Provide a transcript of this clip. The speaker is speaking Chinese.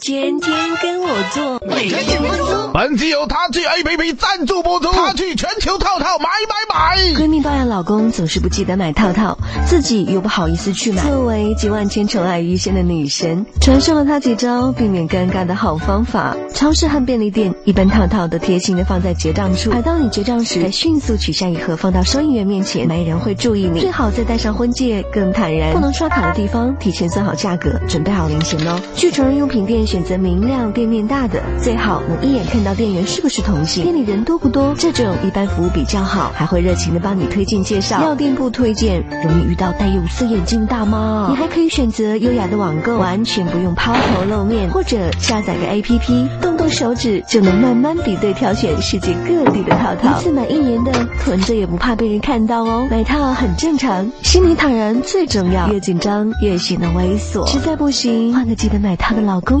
天天跟我做，每天怎么做？本集由他去 A P P 赞助播出，他去全球套套买买买。闺蜜抱怨老公总是不记得买套套，自己又不好意思去买。作为集万千宠爱于一身的女神，传授了她几招避免尴尬的好方法。超市和便利店一般套套都贴心的放在结账处，而当你结账时，再迅速取下一盒放到收银员面前，没人会注意你。最好再戴上婚戒，更坦然。不能刷卡的地方，提前算好价格，准备好零钱哦。去成人用品店。选择明亮、店面大的，最好能一眼看到店员是不是同性，店里人多不多。这种一般服务比较好，还会热情的帮你推荐介绍。药店不推荐，容易遇到戴有色眼镜大妈。你还可以选择优雅的网购，完全不用抛头露面，或者下载个 APP，动动手指就能慢慢比对挑选世界各地的套套。一次买一年的，囤着也不怕被人看到哦。买套很正常，心里坦然最重要。越紧张越显得猥琐，实在不行，换个记得买套的老公。